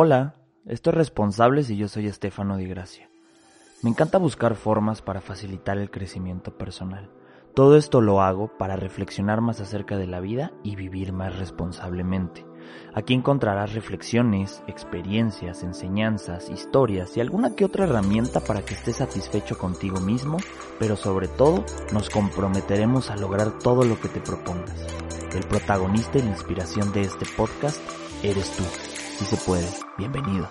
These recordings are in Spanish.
Hola, esto es Responsables y yo soy Estefano Di Gracia. Me encanta buscar formas para facilitar el crecimiento personal. Todo esto lo hago para reflexionar más acerca de la vida y vivir más responsablemente. Aquí encontrarás reflexiones, experiencias, enseñanzas, historias y alguna que otra herramienta para que estés satisfecho contigo mismo, pero sobre todo nos comprometeremos a lograr todo lo que te propongas. El protagonista y la inspiración de este podcast eres tú. Si se puede, bienvenido.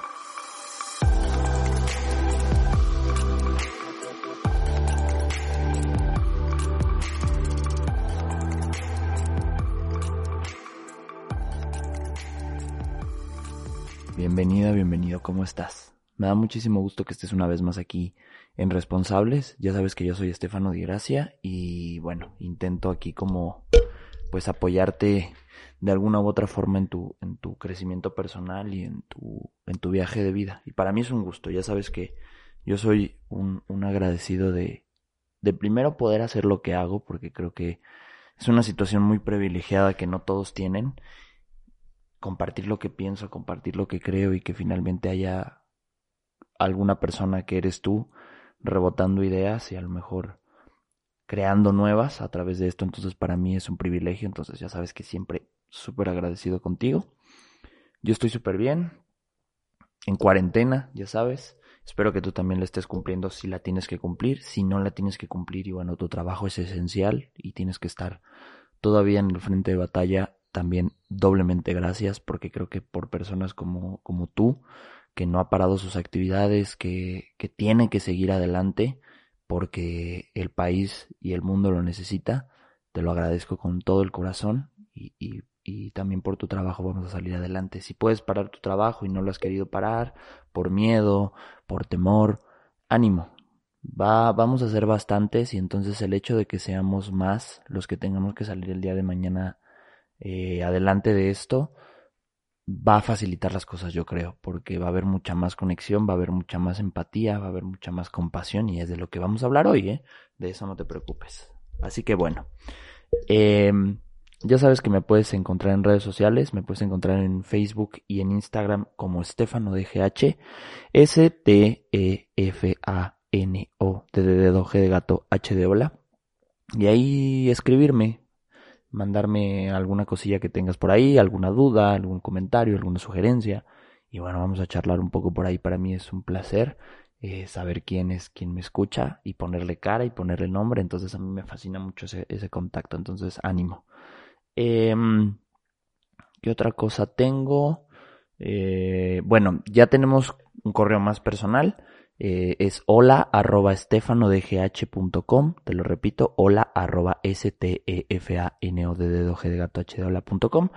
Bienvenida, bienvenido, ¿cómo estás? Me da muchísimo gusto que estés una vez más aquí en Responsables. Ya sabes que yo soy Estefano Di Gracia y bueno, intento aquí como pues apoyarte de alguna u otra forma en tu, en tu crecimiento personal y en tu, en tu viaje de vida. Y para mí es un gusto, ya sabes que yo soy un, un agradecido de, de primero poder hacer lo que hago, porque creo que es una situación muy privilegiada que no todos tienen. Compartir lo que pienso, compartir lo que creo y que finalmente haya alguna persona que eres tú rebotando ideas y a lo mejor creando nuevas a través de esto. Entonces para mí es un privilegio. Entonces ya sabes que siempre súper agradecido contigo. Yo estoy súper bien. En cuarentena, ya sabes. Espero que tú también la estés cumpliendo si la tienes que cumplir. Si no la tienes que cumplir y bueno, tu trabajo es esencial y tienes que estar todavía en el frente de batalla. También doblemente gracias porque creo que por personas como, como tú, que no ha parado sus actividades, que, que que seguir adelante porque el país y el mundo lo necesita, te lo agradezco con todo el corazón y, y y también por tu trabajo vamos a salir adelante. Si puedes parar tu trabajo y no lo has querido parar por miedo, por temor, ánimo. Va, vamos a ser bastantes y entonces el hecho de que seamos más los que tengamos que salir el día de mañana eh, adelante de esto va a facilitar las cosas yo creo porque va a haber mucha más conexión va a haber mucha más empatía va a haber mucha más compasión y es de lo que vamos a hablar hoy ¿eh? de eso no te preocupes así que bueno eh, ya sabes que me puedes encontrar en redes sociales, me puedes encontrar en Facebook y en Instagram como Stefano DGH, S-T-E-F-A-N-O, de dedo, G de gato, H de hola. Y ahí escribirme, mandarme alguna cosilla que tengas por ahí, alguna duda, algún comentario, alguna sugerencia. Y bueno, vamos a charlar un poco por ahí. Para mí es un placer eh, saber quién es quien me escucha y ponerle cara y ponerle nombre. Entonces a mí me fascina mucho ese, contacto. Entonces ánimo. Eh, ¿Qué otra cosa tengo? Eh, bueno, ya tenemos un correo más personal. Eh, es hola arroba estefanodgh.com. Te lo repito, hola arroba s t e f a n o d d g de gato h de hola.com.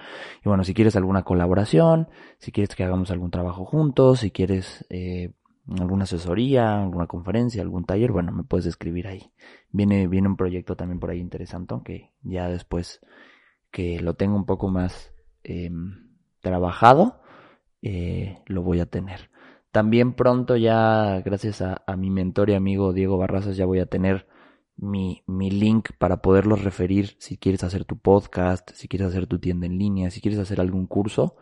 Y bueno, si quieres alguna colaboración, si quieres que hagamos algún trabajo juntos, si quieres eh, alguna asesoría, alguna conferencia, algún taller, bueno, me puedes escribir ahí. Viene, viene un proyecto también por ahí interesante, aunque ya después que lo tengo un poco más eh, trabajado, lo voy a tener. También pronto ya, gracias a, mi mentor y amigo Diego Barrazas, ya voy a tener mi, mi link para poderlos referir si quieres hacer tu podcast, si quieres hacer tu tienda en línea, si quieres hacer algún curso.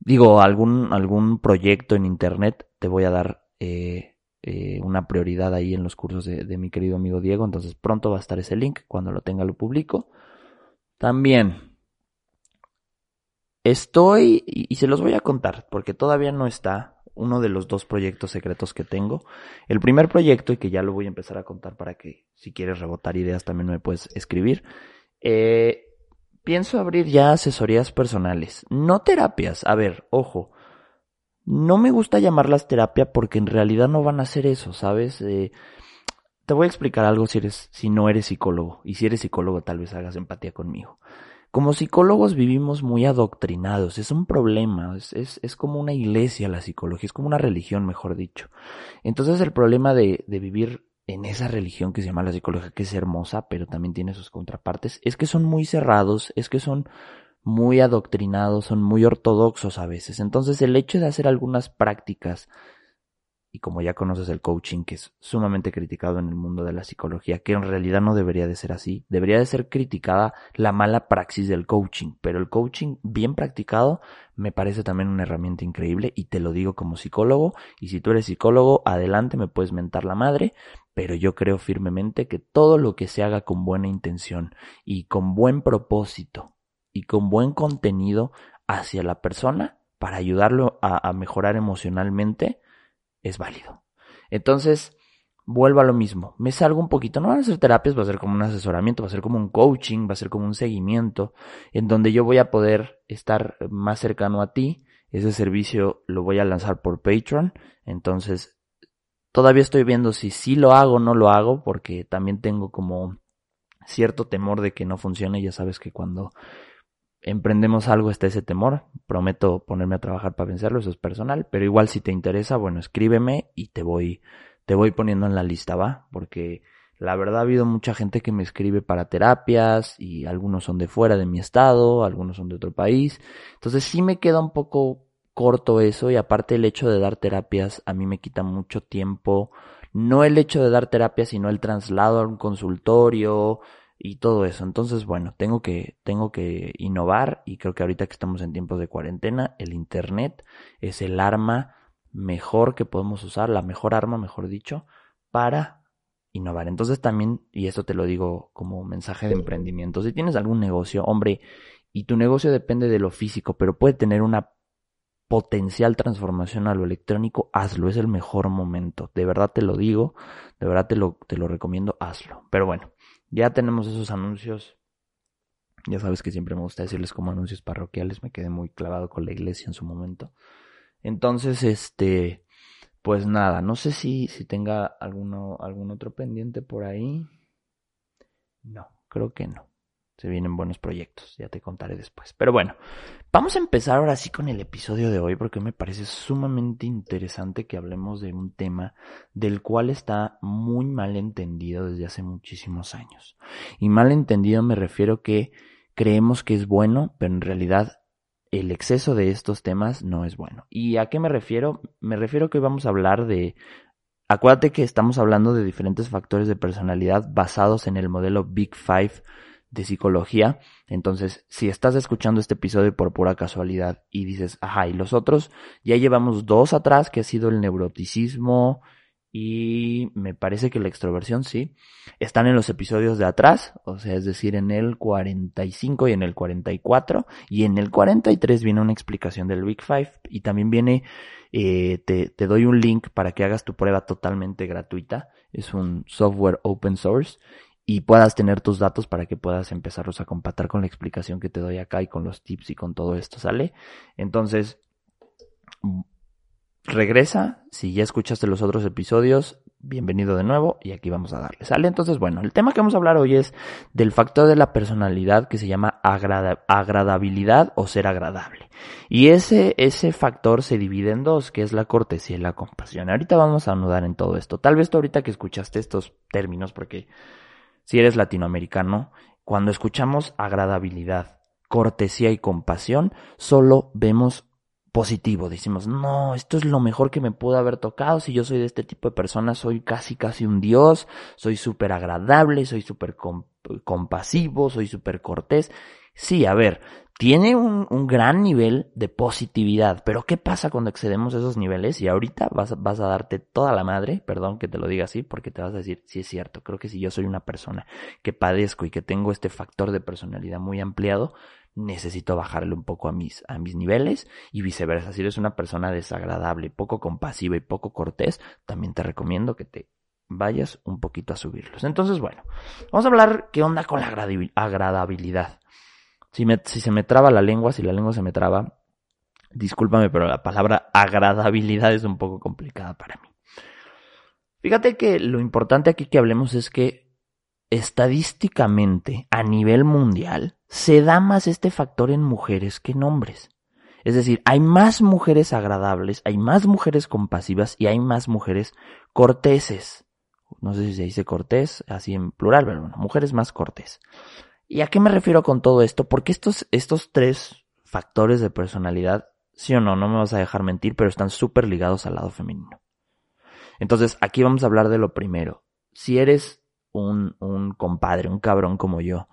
Digo, algún, algún proyecto en internet, te voy a dar eh, eh, una prioridad ahí en los cursos de mi querido amigo Diego. Entonces pronto va a estar ese link. Cuando lo tenga lo publico. También Estoy, y se los voy a contar, porque todavía no está uno de los dos proyectos secretos que tengo. El primer proyecto, y que ya lo voy a empezar a contar para que si quieres rebotar ideas también me puedes escribir. Eh, pienso abrir ya asesorías personales, no terapias. A ver, ojo, no me gusta llamarlas terapia porque en realidad no van a ser eso, ¿sabes? Eh, te voy a explicar algo si eres, si no eres psicólogo. Y si eres psicólogo, tal vez hagas empatía conmigo. Como psicólogos vivimos muy adoctrinados, es un problema, es, es, como una iglesia la psicología, es como una religión, mejor dicho. Entonces el problema de, de vivir en esa religión que se llama la psicología, que es hermosa, pero también tiene sus contrapartes, es que son muy cerrados, es que son muy adoctrinados, son muy ortodoxos a veces. Entonces el hecho de hacer algunas prácticas y como ya conoces el coaching, que es sumamente criticado en el mundo de la psicología, que en realidad no debería de ser así, debería de ser criticada la mala praxis del coaching, pero el coaching bien practicado me parece también una herramienta increíble y te lo digo como psicólogo, y si tú eres psicólogo, adelante, me puedes mentar la madre, pero yo creo firmemente que todo lo que se haga con buena intención y con buen propósito y con buen contenido hacia la persona para ayudarlo a, a mejorar emocionalmente, es válido. Entonces, vuelvo a lo mismo. Me salgo un poquito. No van a ser terapias, va a ser como un asesoramiento, va a ser como un coaching, va a ser como un seguimiento, en donde yo voy a poder estar más cercano a ti. Ese servicio lo voy a lanzar por Patreon. Entonces, todavía estoy viendo si sí lo hago o no lo hago, porque también tengo como cierto temor de que no funcione. Ya sabes que cuando emprendemos algo está ese temor. Prometo ponerme a trabajar para vencerlo, eso es personal. Pero igual si te interesa, bueno, escríbeme y te voy, te voy poniendo en la lista, ¿va? Porque la verdad ha habido mucha gente que me escribe para terapias y algunos son de fuera de mi estado, algunos son de otro país. Entonces sí me queda un poco corto eso y aparte el hecho de dar terapias a mí me quita mucho tiempo. No el hecho de dar terapias, sino el traslado a un consultorio, y todo eso. Entonces, bueno, tengo que, tengo que innovar y creo que ahorita que estamos en tiempos de cuarentena, el Internet es el arma mejor que podemos usar, la mejor arma, mejor dicho, para innovar. Entonces también, y eso te lo digo como mensaje de emprendimiento, si tienes algún negocio, hombre, y tu negocio depende de lo físico, pero puede tener una potencial transformación a lo electrónico, hazlo, es el mejor momento. De verdad te lo digo, de verdad te lo, te lo recomiendo, hazlo. Pero bueno, ya tenemos esos anuncios. Ya sabes que siempre me gusta decirles como anuncios parroquiales. Me quedé muy clavado con la iglesia en su momento. Entonces, este, pues nada, no sé si, si tenga alguno, algún otro pendiente por ahí. No, creo que no se vienen buenos proyectos, ya te contaré después. Pero bueno, vamos a empezar ahora sí con el episodio de hoy porque me parece sumamente interesante que hablemos de un tema del cual está muy mal entendido desde hace muchísimos años. Y mal entendido me refiero que creemos que es bueno, pero en realidad el exceso de estos temas no es bueno. ¿Y a qué me refiero? Me refiero que hoy vamos a hablar de Acuérdate que estamos hablando de diferentes factores de personalidad basados en el modelo Big Five de psicología. Entonces, si estás escuchando este episodio por pura casualidad y dices, ajá, y los otros, ya llevamos dos atrás, que ha sido el neuroticismo y me parece que la extroversión, sí, están en los episodios de atrás, o sea, es decir, en el 45 y en el 44, y en el 43 viene una explicación del Week 5 y también viene, eh, te doy un link para que hagas tu prueba totalmente gratuita, es un software open source y puedas tener tus datos para que puedas empezarlos a compatar con la explicación que te doy acá y con los tips y con todo esto, ¿sale? Entonces, regresa, si ya escuchaste los otros episodios, bienvenido de nuevo y aquí vamos a darle, ¿sale? Entonces, bueno, el tema que vamos a hablar hoy es del factor de la personalidad que se llama agradabilidad o ser agradable. Y ese, ese factor se divide en dos, que es la cortesía y la compasión. Ahorita vamos a anudar en todo esto. Tal vez tú ahorita que escuchaste estos términos, porque si eres latinoamericano, cuando escuchamos agradabilidad, cortesía y compasión, solo vemos positivo. Decimos, no, esto es lo mejor que me pudo haber tocado. Si yo soy de este tipo de persona, soy casi, casi un dios, soy súper agradable, soy súper compasivo, soy súper cortés. Sí, a ver, tiene un, gran nivel de positividad, pero ¿qué pasa cuando excedemos esos niveles? Y ahorita vas, vas, a darte toda la madre, perdón que te lo diga así, porque te vas a decir, sí es cierto, creo que si yo soy una persona que padezco y que tengo este factor de personalidad muy ampliado, necesito bajarle un poco a mis, a mis niveles y viceversa. Si eres una persona desagradable, poco compasiva y poco cortés, también te recomiendo que te vayas un poquito a subirlos. Entonces, bueno, vamos a hablar qué onda con la agradabilidad. Si, se me traba la lengua, si la lengua se me traba, discúlpame, pero la palabra agradabilidad es un poco complicada para mí. Fíjate que lo importante aquí que hablemos es que estadísticamente, a nivel mundial, se da más este factor en mujeres que en hombres. Es decir, hay más mujeres agradables, hay más mujeres compasivas y hay más mujeres corteses. No sé si se dice cortés, así en plural, pero bueno, mujeres más cortés. ¿Y a qué me refiero con todo esto? Porque estos, estos tres factores de personalidad, sí o no, no me vas a dejar mentir, pero están súper ligados al lado femenino. Entonces, aquí vamos a hablar de lo primero. Si eres un, un compadre, un cabrón como yo,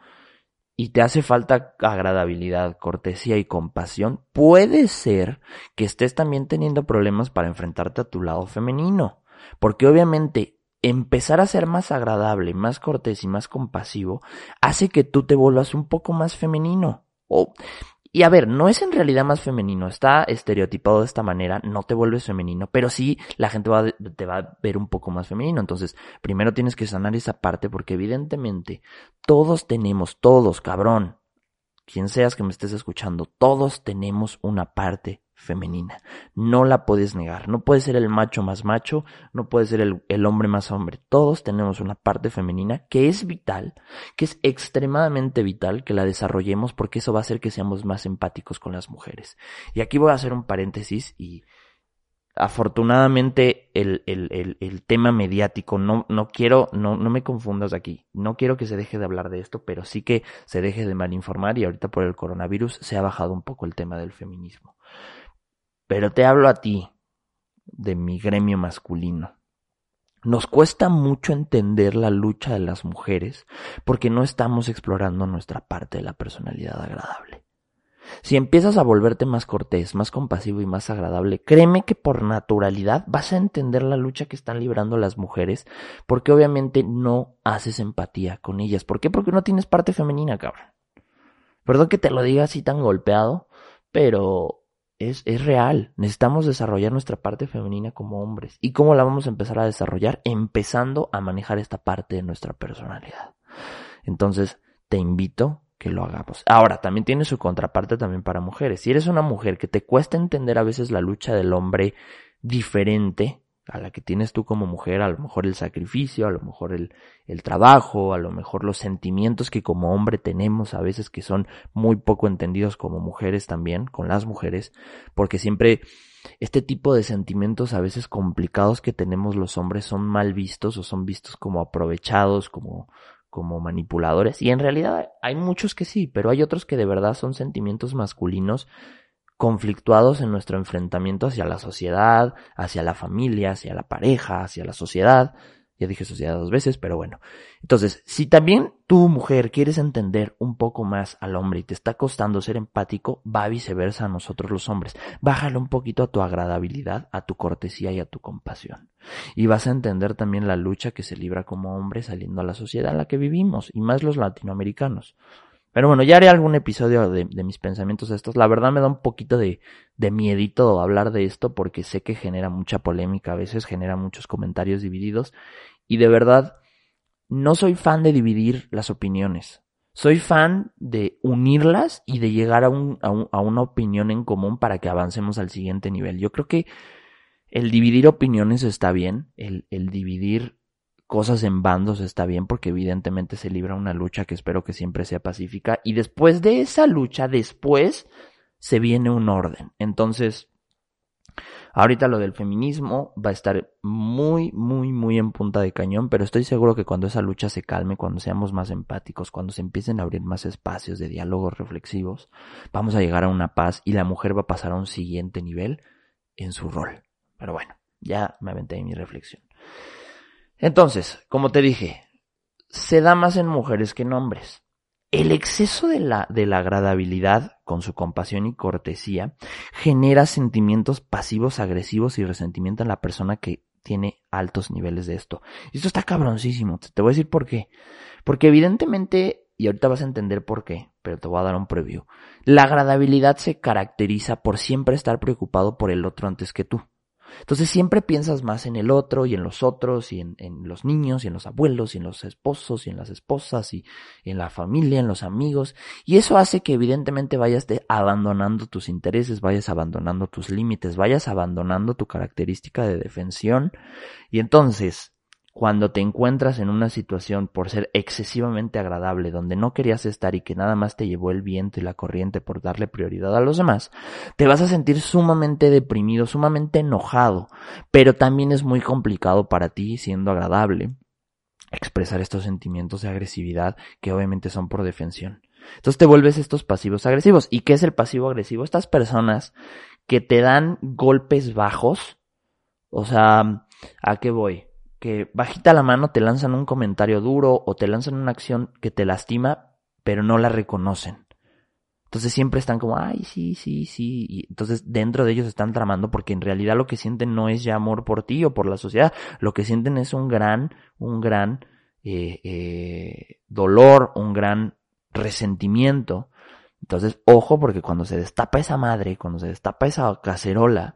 y te hace falta agradabilidad, cortesía y compasión, puede ser que estés también teniendo problemas para enfrentarte a tu lado femenino. Porque obviamente empezar a ser más agradable, más cortés y más compasivo hace que tú te vuelvas un poco más femenino. O y a ver, no es en realidad más femenino, está estereotipado de esta manera, no te vuelves femenino, pero sí la gente va, te va a ver un poco más femenino. Entonces, primero tienes que sanar esa parte porque evidentemente todos tenemos, todos, cabrón, quien seas que me estés escuchando, todos tenemos una parte femenina. No la puedes negar. No puedes ser el macho más macho, no puedes ser el, hombre más hombre. Todos tenemos una parte femenina que es vital, que es extremadamente vital que la desarrollemos porque eso va a hacer que seamos más empáticos con las mujeres. Y aquí voy a hacer un paréntesis y afortunadamente el, el, el, el, tema mediático, no, no quiero, no, no me confundas aquí, no quiero que se deje de hablar de esto, pero sí que se deje de malinformar y ahorita por el coronavirus se ha bajado un poco el tema del feminismo. Pero te hablo a ti, de mi gremio masculino. Nos cuesta mucho entender la lucha de las mujeres porque no estamos explorando nuestra parte de la personalidad agradable. Si empiezas a volverte más cortés, más compasivo y más agradable, créeme que por naturalidad vas a entender la lucha que están librando las mujeres, porque obviamente no haces empatía con ellas. ¿Por qué? Porque no tienes parte femenina, cabrón. Perdón que te lo diga así tan golpeado, pero es, es real. Necesitamos desarrollar nuestra parte femenina como hombres. ¿Y cómo la vamos a empezar a desarrollar? Empezando a manejar esta parte de nuestra personalidad. Entonces, te invito que lo hagamos. Ahora, también tiene su contraparte también para mujeres. Si eres una mujer que te cuesta entender a veces la lucha del hombre diferente a la que tienes tú como mujer, a lo mejor el sacrificio, a lo mejor el, el trabajo, a lo mejor los sentimientos que como hombre tenemos a veces que son muy poco entendidos como mujeres también, con las mujeres, porque siempre este tipo de sentimientos a veces complicados que tenemos los hombres son mal vistos o son vistos como aprovechados, como, como manipuladores. Y en realidad hay muchos que sí, pero hay otros que de verdad son sentimientos masculinos conflictuados en nuestro enfrentamiento hacia la sociedad, hacia la familia, hacia la pareja, hacia la sociedad. Ya dije sociedad dos veces, pero bueno. Entonces, si también tú, mujer, quieres entender un poco más al hombre y te está costando ser empático, va viceversa a nosotros los hombres. Bájale un poquito a tu agradabilidad, a tu cortesía y a tu compasión. Y vas a entender también la lucha que se libra como hombre saliendo a la sociedad en la que vivimos, y más los latinoamericanos. Pero bueno, ya haré algún episodio de, mis pensamientos estos. La verdad me da un poquito de, de miedito hablar de esto porque sé que genera mucha polémica a veces, genera muchos comentarios divididos. Y de verdad, no soy fan de dividir las opiniones. Soy fan de unirlas y de llegar a, un, a, un, a una opinión en común para que avancemos al siguiente nivel. Yo creo que el dividir opiniones está bien, el dividir cosas en bandos está bien porque evidentemente se libra una lucha que espero que siempre sea pacífica y después de esa lucha, después se viene un orden. Entonces, ahorita lo del feminismo va a estar muy, muy, muy en punta de cañón, pero estoy seguro que cuando esa lucha se calme, cuando seamos más empáticos, cuando se empiecen a abrir más espacios de diálogos reflexivos, vamos a llegar a una paz y la mujer va a pasar a un siguiente nivel en su rol. Pero bueno, ya me aventé en mi reflexión. Entonces, como te dije, se da más en mujeres que en hombres. El exceso de la, de la agradabilidad, con su compasión y cortesía, genera sentimientos pasivos, agresivos y resentimiento en la persona que tiene altos niveles de esto. Y esto está cabroncísimo. Te voy a decir por qué. Porque evidentemente, y ahorita vas a entender por qué, pero te voy a dar un preview. La agradabilidad se caracteriza por siempre estar preocupado por el otro antes que tú. Entonces siempre piensas más en el otro y en los otros y en, los niños y en los abuelos y en los esposos y en las esposas y en la familia, en los amigos. Y eso hace que evidentemente vayas abandonando tus intereses, vayas abandonando tus límites, vayas abandonando tu característica de defensión. Y entonces cuando te encuentras en una situación por ser excesivamente agradable, donde no querías estar y que nada más te llevó el viento y la corriente por darle prioridad a los demás, te vas a sentir sumamente deprimido, sumamente enojado, pero también es muy complicado para ti, siendo agradable, expresar estos sentimientos de agresividad que obviamente son por defensión. Entonces te vuelves estos pasivos agresivos. ¿Y qué es el pasivo agresivo? Estas personas que te dan golpes bajos, o sea, ¿A qué voy? Que bajita la mano te lanzan un comentario duro o te lanzan una acción que te lastima, pero no la reconocen. Entonces siempre están como, ay, sí, sí, sí. Y entonces dentro de ellos están tramando porque en realidad lo que sienten no es ya amor por ti o por la sociedad. Lo que sienten es un gran, un gran eh, eh, dolor, un gran resentimiento. Entonces, ojo, porque cuando se destapa esa madre, cuando se destapa esa cacerola,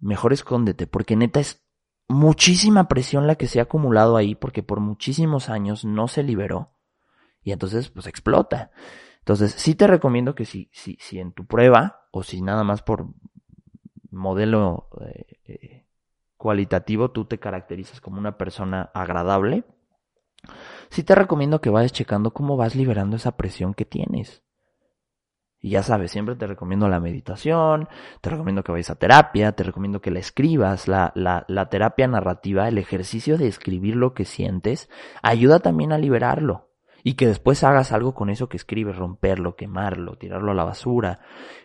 mejor escóndete, porque neta es muchísima presión la que se ha acumulado ahí, porque por muchísimos años no se liberó. Y entonces, pues explota. Entonces, sí te recomiendo que si, si, si en tu prueba, o si nada más por modelo eh, eh, cualitativo, tú te caracterizas como una persona agradable, sí te recomiendo que vayas checando cómo vas liberando esa presión que tienes. Y ya sabes, siempre te recomiendo la meditación, te recomiendo que vayas a terapia, te recomiendo que la escribas, la, la, la terapia narrativa, el ejercicio de escribir lo que sientes, ayuda también a liberarlo. Y que después hagas algo con eso que escribes, romperlo, quemarlo, tirarlo a la basura,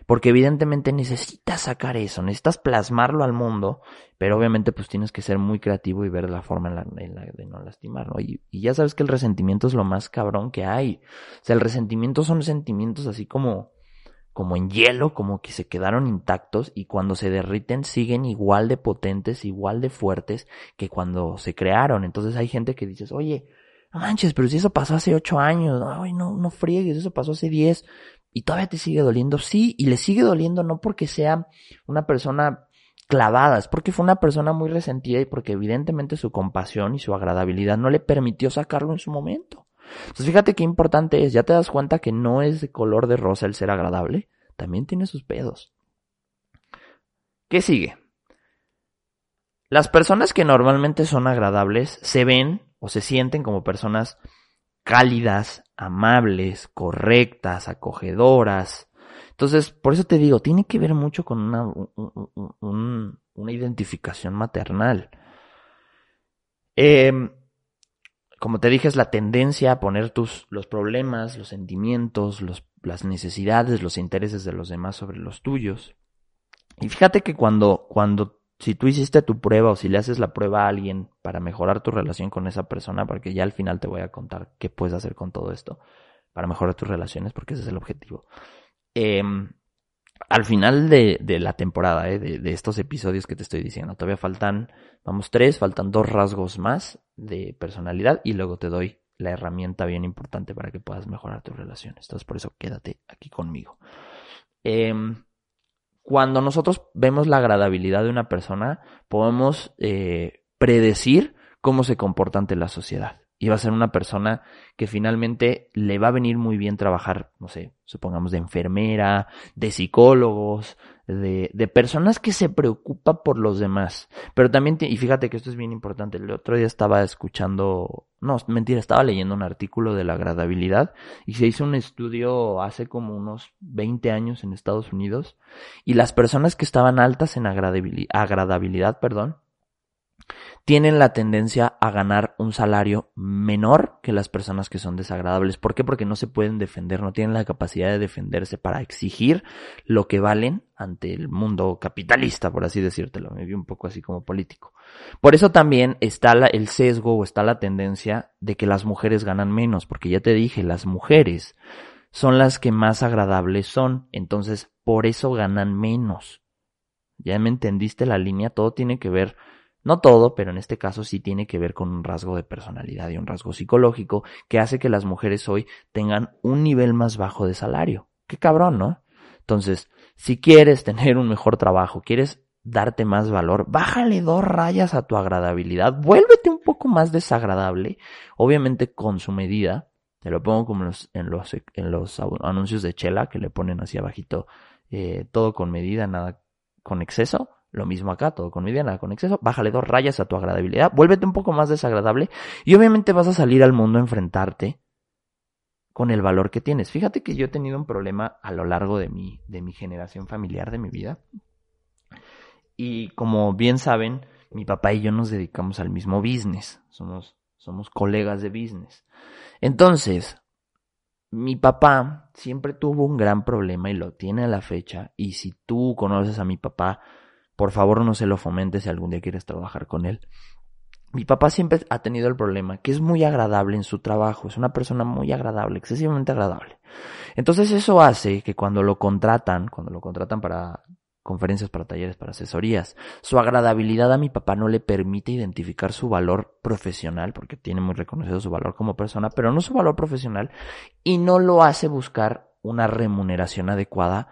porque evidentemente necesitas sacar eso, necesitas plasmarlo al mundo, pero obviamente pues tienes que ser muy creativo y ver la forma en la, de no lastimar, Y, y, ya sabes que el resentimiento es lo más cabrón que hay, o sea, el resentimiento son sentimientos así como como en hielo, como que se quedaron intactos y cuando se derriten siguen igual de potentes, igual de fuertes que cuando se crearon. Entonces hay gente que dices, oye, manches, pero si eso pasó hace ocho años, ay, no, no friegues, eso pasó hace diez, y todavía te sigue doliendo, sí, y le sigue doliendo no porque sea una persona clavada, es porque fue una persona muy resentida y porque evidentemente su compasión y su agradabilidad no le permitió sacarlo en su momento. Entonces fíjate qué importante es, ya te das cuenta que no es de color de rosa el ser agradable, también tiene sus pedos. ¿Qué sigue? Las personas que normalmente son agradables se ven o se sienten como personas cálidas, amables, correctas, acogedoras. Entonces, por eso te digo, tiene que ver mucho con una, una identificación maternal. Em, como te dije, es la tendencia a poner tus, los problemas, los sentimientos, los, las necesidades, los intereses de los demás sobre los tuyos. Y fíjate que cuando, cuando si tú hiciste tu prueba o si le haces la prueba a alguien para mejorar tu relación con esa persona, porque ya al final te voy a contar qué puedes hacer con todo esto para mejorar tus relaciones, porque ese es el objetivo. Em, al final de, la temporada, eh, de, de, estos episodios que te estoy diciendo, todavía faltan, vamos, tres, faltan dos rasgos más de personalidad y luego te doy la herramienta bien importante para que puedas mejorar tus relaciones. Entonces, por eso quédate aquí conmigo. Eh, cuando nosotros vemos la agradabilidad de una persona, podemos eh, predecir cómo se comporta ante la sociedad. Y va a ser una persona que finalmente le va a venir muy bien trabajar, no sé, supongamos de enfermera, de psicólogos, de, de personas que se preocupan por los demás. Pero también, y fíjate que esto es bien importante, el otro día estaba escuchando, no, mentira, estaba leyendo un artículo de la agradabilidad y se hizo un estudio hace como unos 20 años en Estados Unidos y las personas que estaban altas en agradabilidad, agradabilidad perdón, tienen la tendencia a ganar un salario menor que las personas que son desagradables. ¿Por qué? Porque no se pueden defender, no tienen la capacidad de defenderse para exigir lo que valen ante el mundo capitalista, por así decírtelo. Me vi un poco así como político. Por eso también está el sesgo o está la tendencia de que las mujeres ganan menos, porque ya te dije, las mujeres son las que más agradables son, entonces por eso ganan menos. Ya me entendiste la línea, todo tiene que ver no todo, pero en este caso sí tiene que ver con un rasgo de personalidad y un rasgo psicológico que hace que las mujeres hoy tengan un nivel más bajo de salario. Qué cabrón, ¿no? Entonces, si quieres tener un mejor trabajo, quieres darte más valor, bájale dos rayas a tu agradabilidad, vuélvete un poco más desagradable, obviamente con su medida, te lo pongo como en los, en los, en los anuncios de Chela que le ponen así abajito, eh, todo con medida, nada con exceso, lo mismo acá, todo con medida, nada con exceso. Bájale dos rayas a tu agradabilidad. Vuélvete un poco más desagradable. Y obviamente vas a salir al mundo a enfrentarte con el valor que tienes. Fíjate que yo he tenido un problema a lo largo de mi, de mi generación familiar, de mi vida. Y como bien saben, mi papá y yo nos dedicamos al mismo business. Somos, somos colegas de business. Entonces, mi papá siempre tuvo un gran problema y lo tiene a la fecha. Y si tú conoces a mi papá, Por favor, no se lo fomentes si algún día quieres trabajar con él. Mi papá siempre ha tenido el problema que es muy agradable en su trabajo, es una persona muy agradable, excesivamente agradable. Entonces eso hace que cuando lo contratan, cuando lo contratan para conferencias, para talleres, para asesorías, su agradabilidad a mi papá no le permite identificar su valor profesional, porque tiene muy reconocido su valor como persona, pero no su valor profesional, y no lo hace buscar una remuneración adecuada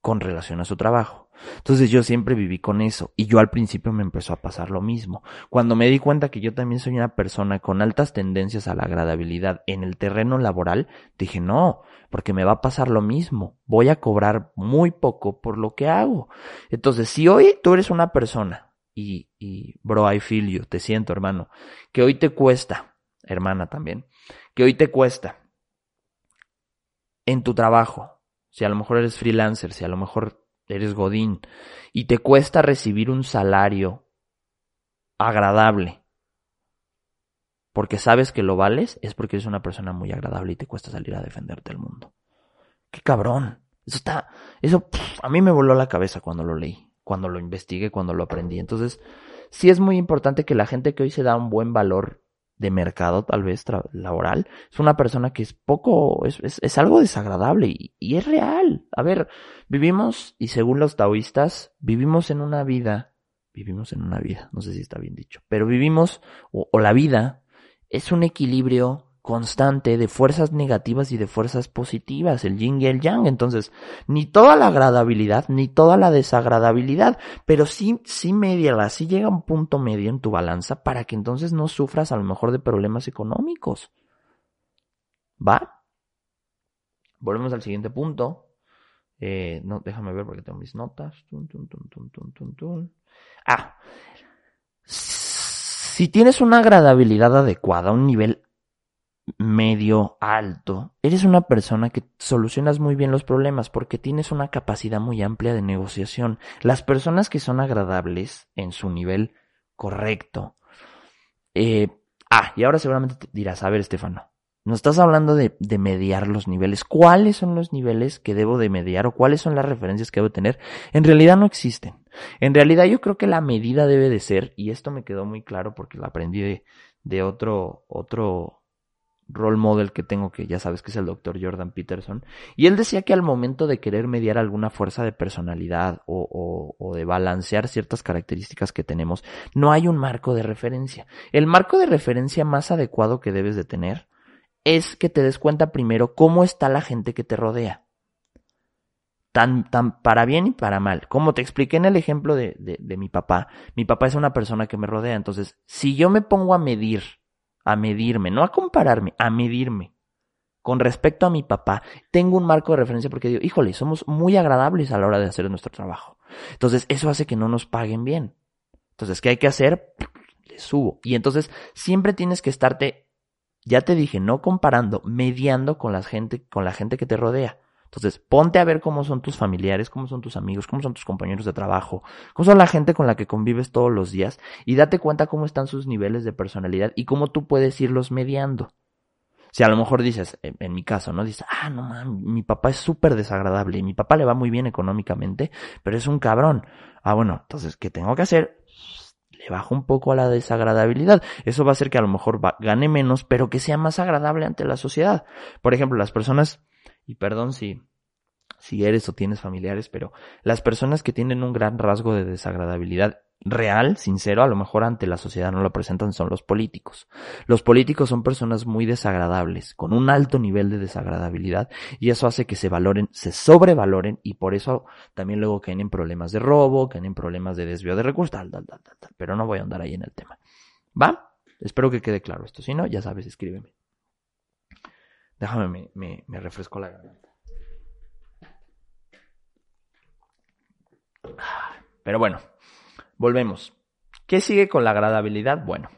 con relación a su trabajo. Entonces yo siempre viví con eso y yo al principio me empezó a pasar lo mismo. Cuando me di cuenta que yo también soy una persona con altas tendencias a la agradabilidad en el terreno laboral, dije no, porque me va a pasar lo mismo. Voy a cobrar muy poco por lo que hago. Entonces si hoy tú eres una persona y, bro, I feel you, te siento hermano, que hoy te cuesta, hermana también, que hoy te cuesta en tu trabajo, si a lo mejor eres freelancer, si a lo mejor eres Godín, y te cuesta recibir un salario agradable, porque sabes que lo vales, es porque eres una persona muy agradable y te cuesta salir a defenderte del mundo. ¡Qué cabrón! Eso está, eso a mí me voló la cabeza cuando lo leí, cuando lo investigué, cuando lo aprendí. Entonces, sí es muy importante que la gente que hoy se da un buen valor de mercado, tal vez laboral, es una persona que es poco, es, es, algo desagradable y, y, es real. A ver, vivimos, y según los taoístas, vivimos en una vida, vivimos en una vida, no sé si está bien dicho, pero vivimos, o, o la vida, es un equilibrio constante de fuerzas negativas y de fuerzas positivas, el yin y el yang. Entonces, ni toda la agradabilidad, ni toda la desagradabilidad, pero sí, sí media, sí llega un punto medio en tu balanza para que entonces no sufras a lo mejor de problemas económicos. ¿Va? Volvemos al siguiente punto. Eh, no, déjame ver porque tengo mis notas. ah, si tienes una agradabilidad adecuada, un nivel medio alto, eres una persona que solucionas muy bien los problemas porque tienes una capacidad muy amplia de negociación. Las personas que son agradables en su nivel correcto. Eh, ah, y ahora seguramente te dirás, a ver, Estefano, nos estás hablando de, de, mediar los niveles. ¿Cuáles son los niveles que debo de mediar o cuáles son las referencias que debo tener? En realidad no existen. En realidad yo creo que la medida debe de ser, y esto me quedó muy claro porque lo aprendí de, de otro, otro role model que tengo, que ya sabes que es el doctor Jordan Peterson, y él decía que al momento de querer mediar alguna fuerza de personalidad o, o, de balancear ciertas características que tenemos, no hay un marco de referencia. El marco de referencia más adecuado que debes de tener es que te des cuenta primero cómo está la gente que te rodea. Tan, tan para bien y para mal. Como te expliqué en el ejemplo de, de mi papá, mi papá es una persona que me rodea, entonces si yo me pongo a medir a medirme, no a compararme, a medirme. Con respecto a mi papá, tengo un marco de referencia porque digo, híjole, somos muy agradables a la hora de hacer nuestro trabajo. Entonces, eso hace que no nos paguen bien. Entonces, ¿qué hay que hacer? Le subo. Y entonces, siempre tienes que estarte, ya te dije, no comparando, mediando con la gente, con la gente que te rodea. Entonces, ponte a ver cómo son tus familiares, cómo son tus amigos, cómo son tus compañeros de trabajo, cómo son la gente con la que convives todos los días y date cuenta cómo están sus niveles de personalidad y cómo tú puedes irlos mediando. Si a lo mejor dices, en, mi caso, ¿no? Dices, ah, no mames, mi papá es súper desagradable y mi papá le va muy bien económicamente, pero es un cabrón. Ah, bueno, entonces, ¿qué tengo que hacer? Le bajo un poco a la desagradabilidad. Eso va a hacer que a lo mejor gane menos, pero que sea más agradable ante la sociedad. Por ejemplo, las personas y perdón si, si eres o tienes familiares, pero las personas que tienen un gran rasgo de desagradabilidad real, sincero, a lo mejor ante la sociedad no lo presentan, son los políticos. Los políticos son personas muy desagradables, con un alto nivel de desagradabilidad, y eso hace que se valoren, se sobrevaloren, y por eso también luego caen en problemas de robo, caen en problemas de desvío de recursos, tal, tal, tal, tal, tal. Pero no voy a andar ahí en el tema. ¿Va? Espero que quede claro esto. Si no, ya sabes, escríbeme. Déjame, me, refresco la garganta. Pero bueno, volvemos. ¿Qué sigue con la agradabilidad? Bueno,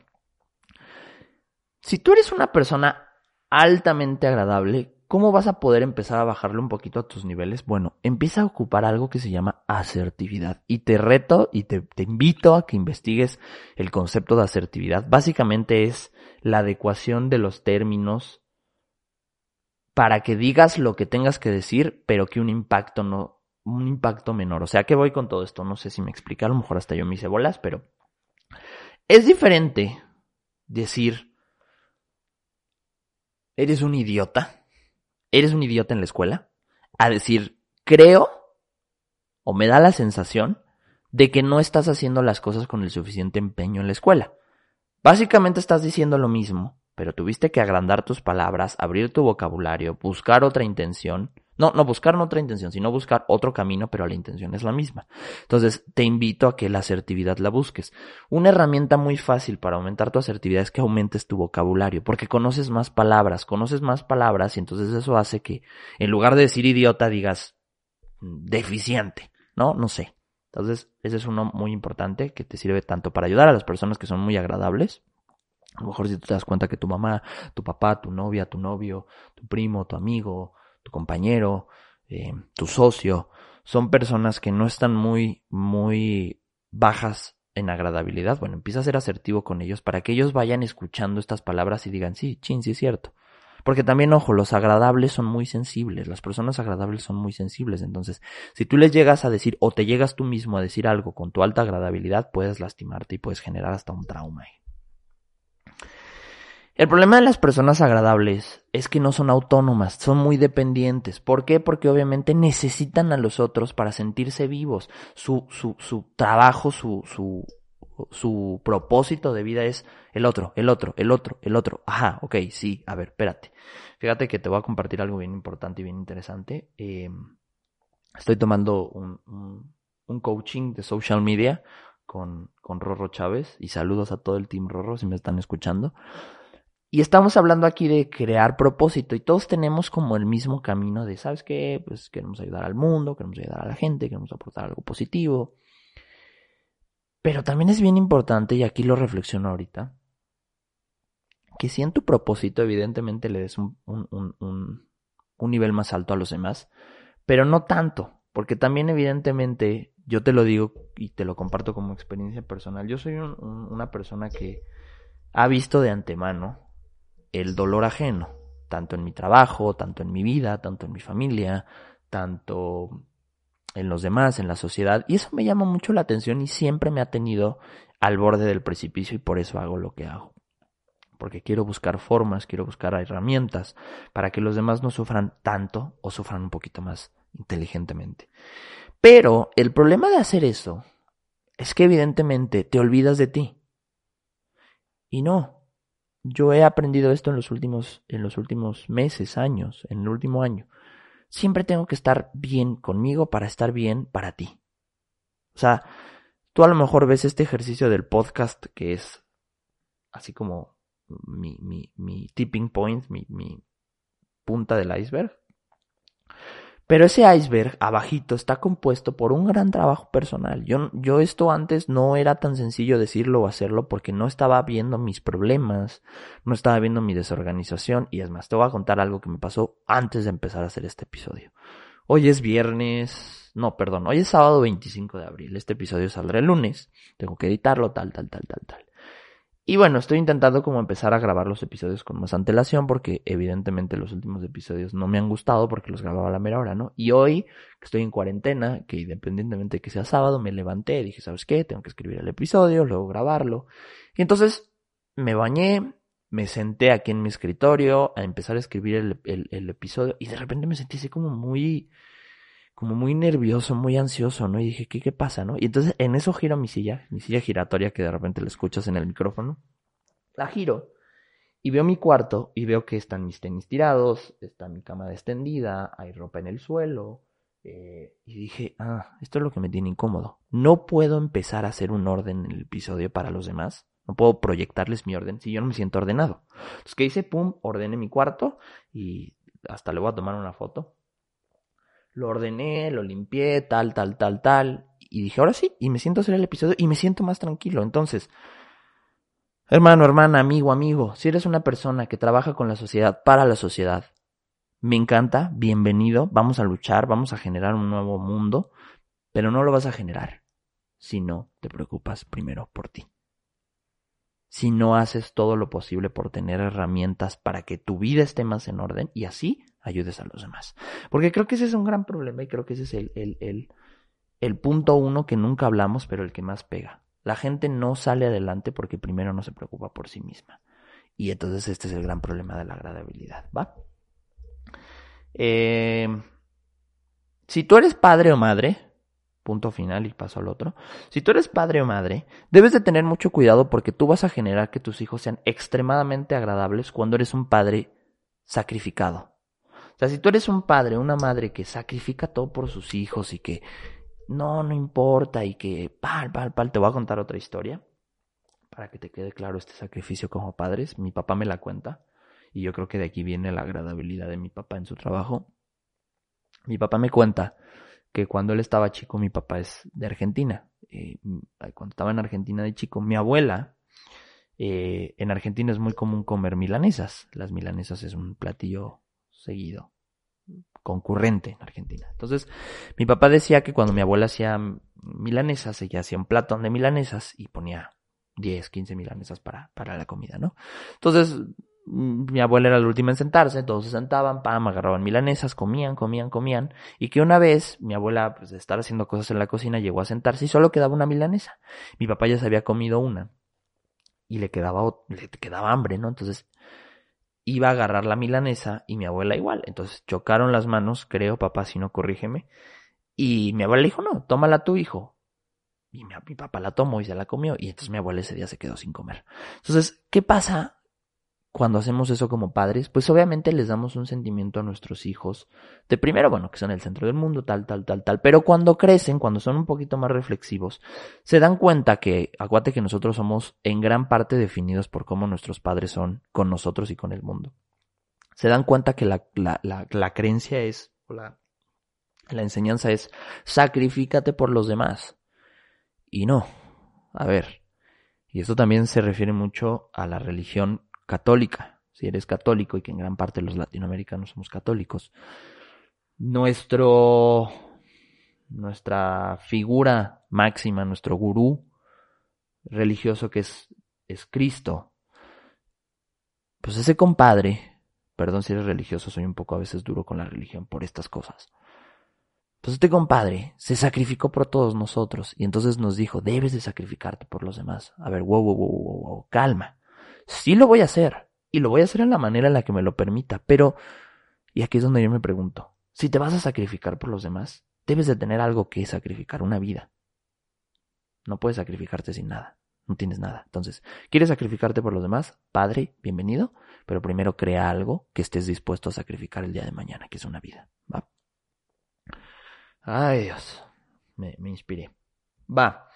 si tú eres una persona altamente agradable, ¿cómo vas a poder empezar a bajarle un poquito a tus niveles? Bueno, empieza a ocupar algo que se llama asertividad. Y te reto y te, te invito a que investigues el concepto de asertividad. Básicamente es la adecuación de los términos para que digas lo que tengas que decir, pero que un impacto no, un impacto menor. O sea, ¿qué voy con todo esto? No sé si me explica, a lo mejor hasta yo me hice bolas, pero es diferente decir, eres un idiota, eres un idiota en la escuela, a decir, creo o me da la sensación de que no estás haciendo las cosas con el suficiente empeño en la escuela. Básicamente estás diciendo lo mismo, pero tuviste que agrandar tus palabras, abrir tu vocabulario, buscar otra intención. No, no buscar otra intención, sino buscar otro camino, pero la intención es la misma. Entonces, te invito a que la asertividad la busques. Una herramienta muy fácil para aumentar tu asertividad es que aumentes tu vocabulario, porque conoces más palabras, conoces más palabras y entonces eso hace que en lugar de decir idiota digas mm, deficiente, ¿no? No sé. Entonces, ese es uno muy importante que te sirve tanto para ayudar a las personas que son muy agradables. A lo mejor si tú te das cuenta que tu mamá, tu papá, tu novia, tu novio, tu primo, tu amigo, tu compañero, eh, tu socio, son personas que no están muy, muy bajas en agradabilidad. Bueno, empieza a ser asertivo con ellos para que ellos vayan escuchando estas palabras y digan, sí, chin, sí es cierto. Porque también, ojo, los agradables son muy sensibles, las personas agradables son muy sensibles. Entonces, si tú les llegas a decir o te llegas tú mismo a decir algo con tu alta agradabilidad, puedes lastimarte y puedes generar hasta un trauma. El problema de las personas agradables es que no son autónomas, son muy dependientes. ¿Por qué? Porque obviamente necesitan a los otros para sentirse vivos. Su, su, su trabajo, su, su su propósito de vida es el otro, el otro, el otro, el otro. Ajá, ok, sí, a ver, espérate. Fíjate que te voy a compartir algo bien importante y bien interesante. Em, estoy tomando un, un, coaching de social media con, con Rorro Chávez y saludos a todo el team Rorro si me están escuchando. Y estamos hablando aquí de crear propósito y todos tenemos como el mismo camino de, ¿sabes qué? Pues queremos ayudar al mundo, queremos ayudar a la gente, queremos aportar algo positivo. Pero también es bien importante, y aquí lo reflexiono ahorita, que si en tu propósito evidentemente le des un, un, un, un, nivel más alto a los demás, pero no tanto, porque también evidentemente, yo te lo digo y te lo comparto como experiencia personal, yo soy una persona que ha visto de antemano el dolor ajeno, tanto en mi trabajo, tanto en mi vida, tanto en mi familia, tanto en los demás, en la sociedad, y eso me llama mucho la atención y siempre me ha tenido al borde del precipicio y por eso hago lo que hago. Porque quiero buscar formas, quiero buscar herramientas para que los demás no sufran tanto o sufran un poquito más inteligentemente. Pero el problema de hacer eso es que evidentemente te olvidas de ti. Y no, yo he aprendido esto en los últimos, en los últimos meses, años, en el último año siempre tengo que estar bien conmigo para estar bien para ti. O sea, tú a lo mejor ves este ejercicio del podcast que es así como mi, mi, mi tipping point, mi, mi punta del iceberg. Pero ese iceberg abajito está compuesto por un gran trabajo personal. Yo, yo esto antes no era tan sencillo decirlo o hacerlo porque no estaba viendo mis problemas, no estaba viendo mi desorganización y es más, te voy a contar algo que me pasó antes de empezar a hacer este episodio. Hoy es viernes, no, perdón, hoy es sábado 25 de abril. Este episodio saldrá el lunes. Tengo que editarlo, tal, tal, tal, tal, tal. Y bueno, estoy intentando como empezar a grabar los episodios con más antelación porque evidentemente los últimos episodios no me han gustado porque los grababa a la mera hora, ¿no? Y hoy, que estoy en cuarentena, que independientemente de que sea sábado, me levanté, dije, ¿sabes qué? Tengo que escribir el episodio, luego grabarlo. Y entonces me bañé, me senté aquí en mi escritorio a empezar a escribir el, el, el episodio y de repente me sentí así como muy como muy nervioso, muy ansioso, ¿no? Y dije, ¿qué, qué pasa, no? Y entonces en eso giro mi silla, mi silla giratoria que de repente la escuchas en el micrófono. La giro y veo mi cuarto y veo que están mis tenis tirados, está mi cama extendida, hay ropa en el suelo. Eh, y dije, ah, esto es lo que me tiene incómodo. No puedo empezar a hacer un orden en el episodio para los demás. No puedo proyectarles mi orden si yo no me siento ordenado. Entonces, ¿qué hice? Pum, ordené mi cuarto y hasta le voy a tomar una foto lo ordené, lo limpié, tal, tal, tal, tal. Y dije, ahora sí, y me siento a hacer el episodio y me siento más tranquilo. Entonces, hermano, hermana, amigo, amigo, si eres una persona que trabaja con la sociedad, para la sociedad, me encanta, bienvenido, vamos a luchar, vamos a generar un nuevo mundo, pero no lo vas a generar si no te preocupas primero por ti. Si no haces todo lo posible por tener herramientas para que tu vida esté más en orden y así ayudes a los demás. Porque creo que ese es un gran problema y creo que ese es el, el, el, punto uno que nunca hablamos, pero el que más pega. La gente no sale adelante porque primero no se preocupa por sí misma. Y entonces este es el gran problema de la agradabilidad, ¿va? Eh, si tú eres padre o madre, punto final y paso al otro. Si tú eres padre o madre, debes de tener mucho cuidado porque tú vas a generar que tus hijos sean extremadamente agradables cuando eres un padre sacrificado. O sea, si tú eres un padre, una madre que sacrifica todo por sus hijos y que no, no importa y que pal, pal, pal, te voy a contar otra historia para que te quede claro este sacrificio como padres. Mi papá me la cuenta y yo creo que de aquí viene la agradabilidad de mi papá en su trabajo. Mi papá me cuenta cuando él estaba chico, mi papá es de Argentina. Eh, cuando estaba en Argentina de chico, mi abuela, eh, en Argentina es muy común comer milanesas. Las milanesas es un platillo seguido, concurrente en Argentina. Entonces, mi papá decía que cuando mi abuela hacía milanesas, ella hacía un platón de milanesas y ponía 10, 15 milanesas para, para la comida, ¿no? Entonces, mm, mi abuela era la última en sentarse, todos se sentaban, pam, agarraban milanesas, comían, comían, comían, y que una vez mi abuela, pues de estar haciendo cosas en la cocina, llegó a sentarse y solo quedaba una milanesa. Mi papá ya se había comido una y le quedaba, le quedaba hambre, ¿no? Entonces iba a agarrar la milanesa y mi abuela igual. Entonces chocaron las manos, creo, papá, si no corrígeme. Y mi abuela dijo, no, tómala tu hijo. Y mi, mi, papá la tomó y se la comió. Y entonces mi abuela ese día se quedó sin comer. Entonces, ¿qué pasa cuando hacemos eso como padres, pues obviamente les damos un sentimiento a nuestros hijos de primero, bueno, que son el centro del mundo, tal, tal, tal, tal, pero cuando crecen, cuando son un poquito más reflexivos, se dan cuenta que, acuérdate que nosotros somos en gran parte definidos por cómo nuestros padres son con nosotros y con el mundo. Se dan cuenta que la, la creencia es, o la, la enseñanza es, sacrifícate por los demás. Y no, a ver, y esto también se refiere mucho a la religión católica, si eres católico y que en gran parte los latinoamericanos somos católicos, nuestro, nuestra figura máxima, nuestro gurú religioso que es, es Cristo, pues ese compadre, perdón si eres religioso, soy un poco a veces duro con la religión por estas cosas. Pues este compadre se sacrificó por todos nosotros y entonces nos dijo, debes de sacrificarte por los demás. A ver, wow, wow, wow, wow, wow, calma. Sí lo voy a hacer. Y lo voy a hacer en la manera en la que me lo permita. Pero, y aquí es donde yo me pregunto, si te vas a sacrificar por los demás, debes de tener algo que sacrificar, una vida. No puedes sacrificarte sin nada. No tienes nada. Entonces, ¿quieres sacrificarte por los demás? Padre, bienvenido. Pero primero crea algo que estés dispuesto a sacrificar el día de mañana, que es una vida. ¿Va? Ay, Dios. Me, me inspiré. Va.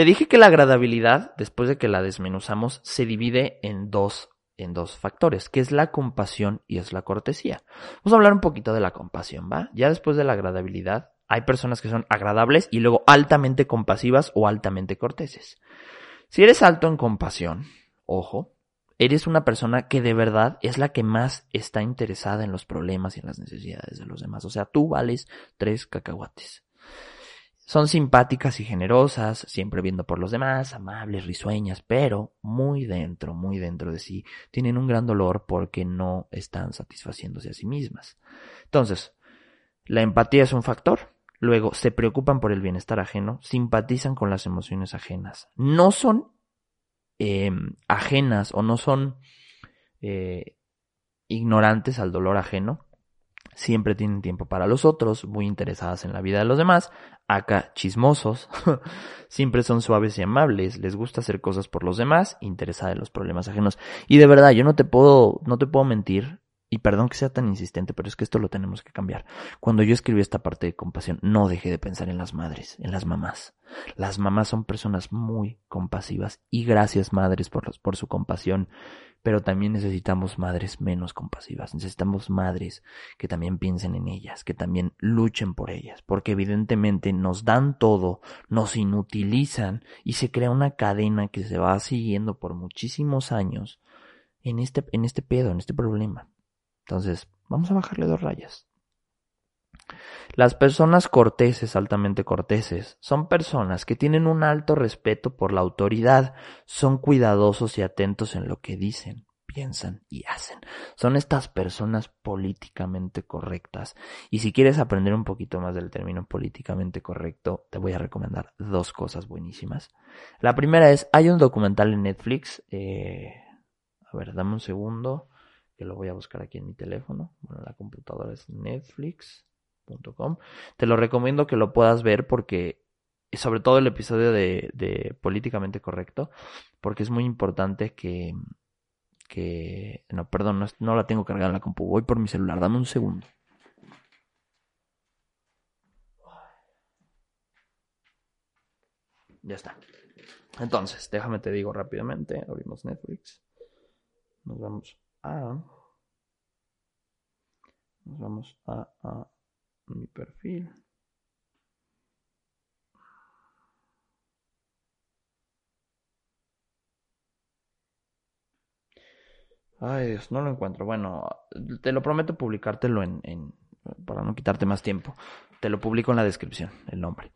Te dije que la agradabilidad, después de que la desmenuzamos, se divide en dos, en dos factores, que es la compasión y es la cortesía. Vamos a hablar un poquito de la compasión, ¿va? Ya después de la agradabilidad, hay personas que son agradables y luego altamente compasivas o altamente corteses. Si eres alto en compasión, ojo, eres una persona que de verdad es la que más está interesada en los problemas y en las necesidades de los demás. O sea, tú vales tres cacahuates. Son simpáticas y generosas, siempre viendo por los demás, amables, risueñas, pero muy dentro, muy dentro de sí, tienen un gran dolor porque no están satisfaciéndose a sí mismas. Entonces, la empatía es un factor. Luego, se preocupan por el bienestar ajeno, simpatizan con las emociones ajenas. No son eh, ajenas o no son eh, ignorantes al dolor ajeno, siempre tienen tiempo para los otros, muy interesadas en la vida de los demás, acá chismosos, siempre son suaves y amables, les gusta hacer cosas por los demás, interesada en los problemas ajenos. Y de verdad, yo no te puedo, no te puedo mentir, y perdón que sea tan insistente, pero es que esto lo tenemos que cambiar. Cuando yo escribí esta parte de compasión, no dejé de pensar en las madres, en las mamás. Las mamás son personas muy compasivas y gracias madres por, por su compasión pero también necesitamos madres menos compasivas, necesitamos madres que también piensen en ellas, que también luchen por ellas, porque evidentemente nos dan todo, nos inutilizan y se crea una cadena que se va siguiendo por muchísimos años en este, en este pedo, en este problema. Entonces, vamos a bajarle dos rayas. Las personas corteses, altamente corteses, son personas que tienen un alto respeto por la autoridad, son cuidadosos y atentos en lo que dicen, piensan y hacen. Son estas personas políticamente correctas. Y si quieres aprender un poquito más del término políticamente correcto, te voy a recomendar dos cosas buenísimas. La primera es, hay un documental en Netflix, eh, a ver, dame un segundo, que lo voy a buscar aquí en mi teléfono. Bueno, la computadora es Te lo recomiendo que lo puedas ver porque, sobre todo el episodio de, políticamente correcto, porque es muy importante que que... No, perdón, no, la tengo cargada en la compu. Voy por mi celular, dame un segundo. Ya está. Entonces, déjame te digo rápidamente. Abrimos Netflix. Nos vamos a... Nos vamos a mi perfil. Ay, Dios, no lo encuentro. Bueno, te lo prometo publicártelo en, en, para no quitarte más tiempo. Te lo publico en la descripción, el nombre.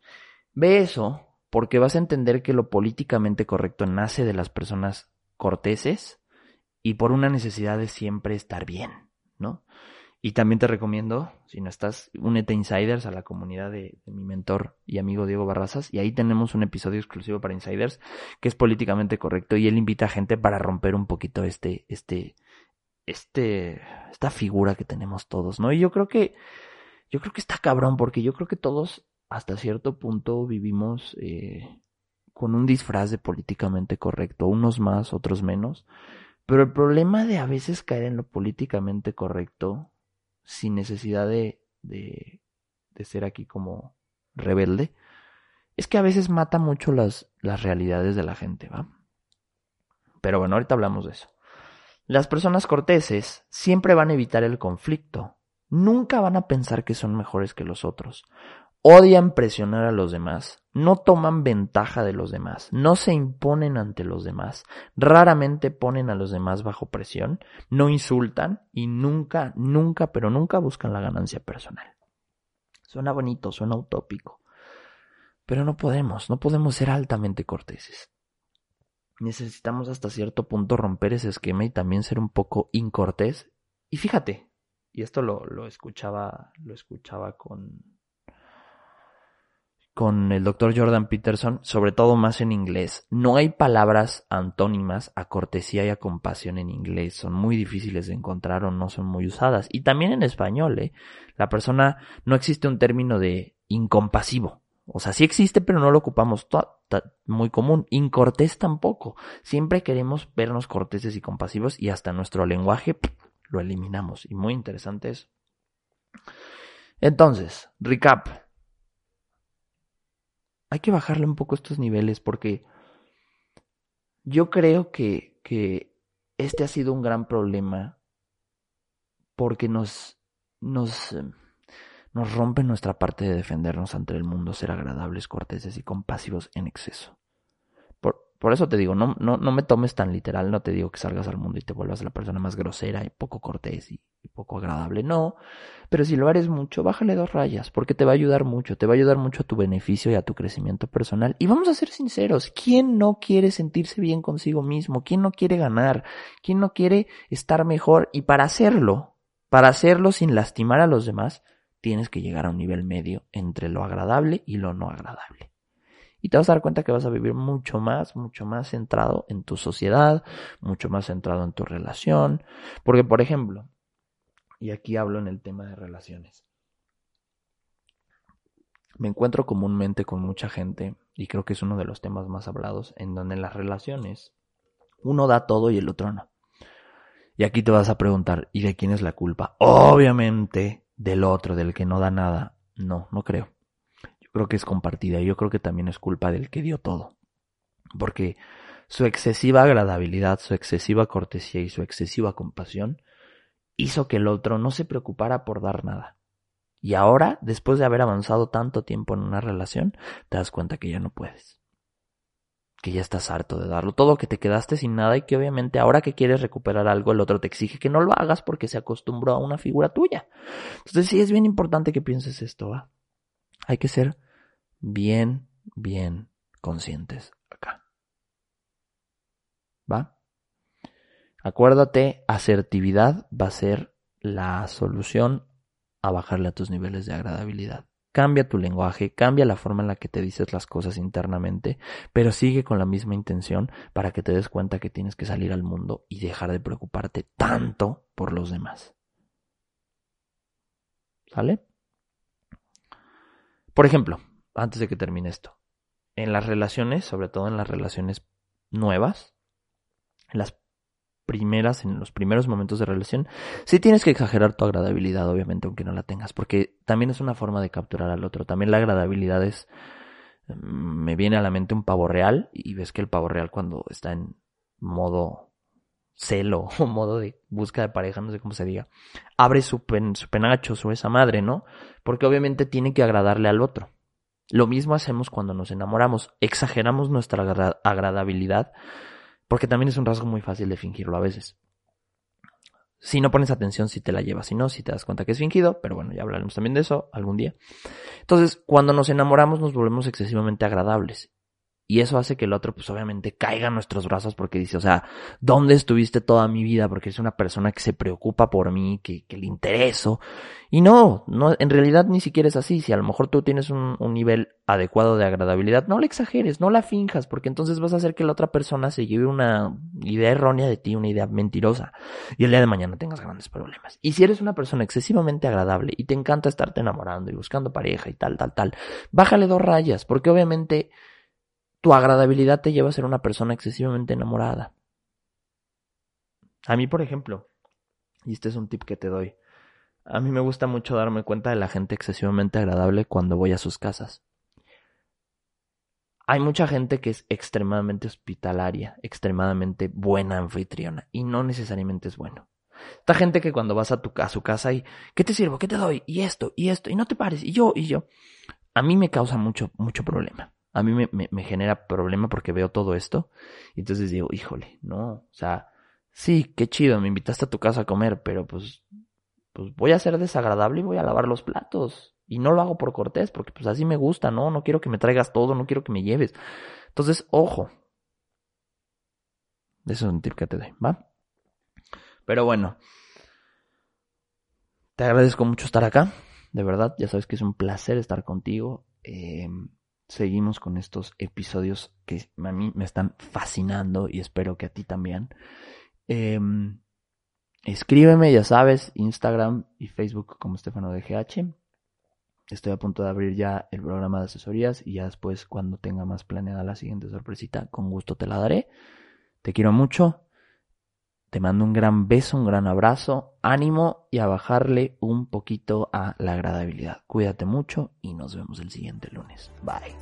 Ve eso porque vas a entender que lo políticamente correcto nace de las personas corteses y por una necesidad de siempre estar bien, ¿no? Y también te recomiendo, si no estás, únete a Insiders, a la comunidad de, mi mentor y amigo Diego Barrazas, y ahí tenemos un episodio exclusivo para Insiders que es políticamente correcto y él invita a gente para romper un poquito este, este, este, esta figura que tenemos todos, ¿no? Y yo creo que, yo creo que está cabrón porque yo creo que todos hasta cierto punto vivimos eh, con un disfraz de políticamente correcto, unos más, otros menos. Pero el problema de a veces caer en lo políticamente correcto sin necesidad de, de, de ser aquí como rebelde, es que a veces mata mucho las, las realidades de la gente, ¿va? Pero bueno, ahorita hablamos de eso. Las personas corteses siempre van a evitar el conflicto. Nunca van a pensar que son mejores que los otros odian presionar a los demás, no toman ventaja de los demás, no se imponen ante los demás, raramente ponen a los demás bajo presión, no insultan y nunca, nunca, pero nunca buscan la ganancia personal. Suena bonito, suena utópico, pero no podemos, no podemos ser altamente corteses. Necesitamos hasta cierto punto romper ese esquema y también ser un poco incortés. Y fíjate, y esto lo, lo escuchaba, lo escuchaba con, con el doctor Jordan Peterson, sobre todo más en inglés. No hay palabras antónimas a cortesía y a compasión en inglés. Son muy difíciles de encontrar o no son muy usadas. Y también en español, ¿eh? La persona, no existe un término de incompasivo. O sea, sí existe, pero no lo ocupamos muy común. Incortés tampoco. Siempre queremos vernos corteses y compasivos y hasta nuestro lenguaje lo eliminamos. Y muy interesante eso. Entonces, recap hay que bajarle un poco estos niveles porque yo creo que, que este ha sido un gran problema porque nos, nos, eh, nos rompe nuestra parte de defendernos ante el mundo, ser agradables, corteses y compasivos en exceso. Por eso te digo, no, no, no me tomes tan literal, no te digo que salgas al mundo y te vuelvas la persona más grosera y poco cortés y, poco agradable, no. Pero si lo eres mucho, bájale dos rayas, porque te va a ayudar mucho, te va a ayudar mucho a tu beneficio y a tu crecimiento personal. Y vamos a ser sinceros, ¿quién no quiere sentirse bien consigo mismo? ¿Quién no quiere ganar? ¿Quién no quiere estar mejor? Y para hacerlo, para hacerlo sin lastimar a los demás, tienes que llegar a un nivel medio entre lo agradable y lo no agradable y te vas a dar cuenta que vas a vivir mucho más, mucho más centrado en tu sociedad, mucho más centrado en tu relación. Porque, por ejemplo, y aquí hablo en el tema de relaciones, me encuentro comúnmente con mucha gente, y creo que es uno de los temas más hablados, en donde en las relaciones uno da todo y el otro no. Y aquí te vas a preguntar, ¿y de quién es la culpa? Obviamente del otro, del que no da nada. No, no creo creo que es compartida. Yo creo que también es culpa del que dio todo. Porque su excesiva agradabilidad, su excesiva cortesía y su excesiva compasión hizo que el otro no se preocupara por dar nada. Y ahora, después de haber avanzado tanto tiempo en una relación, te das cuenta que ya no puedes. que ya estás harto de darlo todo, que te quedaste sin nada y que obviamente ahora que quieres recuperar algo, el otro te exige que no lo hagas porque se acostumbró a una figura tuya. Entonces sí es bien importante que pienses esto, ¿va? Hay que ser bien, bien conscientes acá. ¿Va? Acuérdate, asertividad va a ser la solución a bajarle a tus niveles de agradabilidad. Cambia tu lenguaje, cambia la forma en la que te dices las cosas internamente, pero sigue con la misma intención para que te des cuenta que tienes que salir al mundo y dejar de preocuparte tanto por los demás. ¿Sale? Por ejemplo, antes de que termine esto, en las relaciones, sobre todo en las relaciones nuevas, en las primeras, en los primeros momentos de relación, sí tienes que exagerar tu agradabilidad, obviamente, aunque no la tengas, porque también es una forma de capturar al otro. También la agradabilidad es, mm, me viene a la mente un pavo real, y ves que el pavo real cuando está en modo celo o modo de busca de pareja, no sé cómo se diga, abre su, su penacho, su esa madre, ¿no? Porque obviamente tiene que agradarle al otro. Lo mismo hacemos cuando nos enamoramos, exageramos nuestra agradabilidad porque también es un rasgo muy fácil de fingirlo a veces. Si no pones atención, si te la llevas, si no, si te das cuenta que es fingido, pero bueno, ya hablaremos también de eso algún día. Entonces, cuando nos enamoramos nos volvemos excesivamente agradables. Y eso hace que el otro, pues obviamente, caiga en nuestros brazos porque dice, o sea, ¿dónde estuviste toda mi vida? Porque eres una persona que se preocupa por mí, que, que le intereso. Y no, no, en realidad ni siquiera es así. Si a lo mejor tú tienes un, un, nivel adecuado de agradabilidad, no le exageres, no la finjas, porque entonces vas a hacer que la otra persona se lleve una idea errónea de ti, una idea mentirosa. Y el día de mañana tengas grandes problemas. Y si eres una persona excesivamente agradable y te encanta estarte enamorando y buscando pareja y tal, tal, tal, bájale dos rayas, porque obviamente tu agradabilidad te lleva a ser una persona excesivamente enamorada. A mí, por ejemplo, y este es un tip que te doy, a mí me gusta mucho darme cuenta de la gente excesivamente agradable cuando voy a sus casas. Hay mucha gente que es extremadamente hospitalaria, extremadamente buena anfitriona, y no necesariamente es bueno. Esta gente que cuando vas a, tu, a su casa y, ¿qué te sirvo? ¿Qué te doy? Y esto, y esto, y no te pares, y yo, y yo. A mí me causa mucho, mucho problema a mí me, me, genera problema porque veo todo esto. Y entonces digo, híjole, no, o sea, sí, qué chido, me invitaste a tu casa a comer, pero pues, pues voy a ser desagradable y voy a lavar los platos. Y no lo hago por cortés, porque pues así me gusta, ¿no? No quiero que me traigas todo, no quiero que me lleves. Entonces, ojo. Eso es un tip que te doy, ¿va? Pero bueno. Te agradezco mucho estar acá. De verdad, ya sabes que es un placer estar contigo. Eh, seguimos con estos episodios que a mí me están fascinando y espero que a ti también. Em, escríbeme, ya sabes, Instagram y Facebook como Estefano de GH. Estoy a punto de abrir ya el programa de asesorías y ya después cuando tenga más planeada la siguiente sorpresita, con gusto te la daré. Te quiero mucho. Te mando un gran beso, un gran abrazo, ánimo y a bajarle un poquito a la agradabilidad. Cuídate mucho y nos vemos el siguiente lunes. Bye.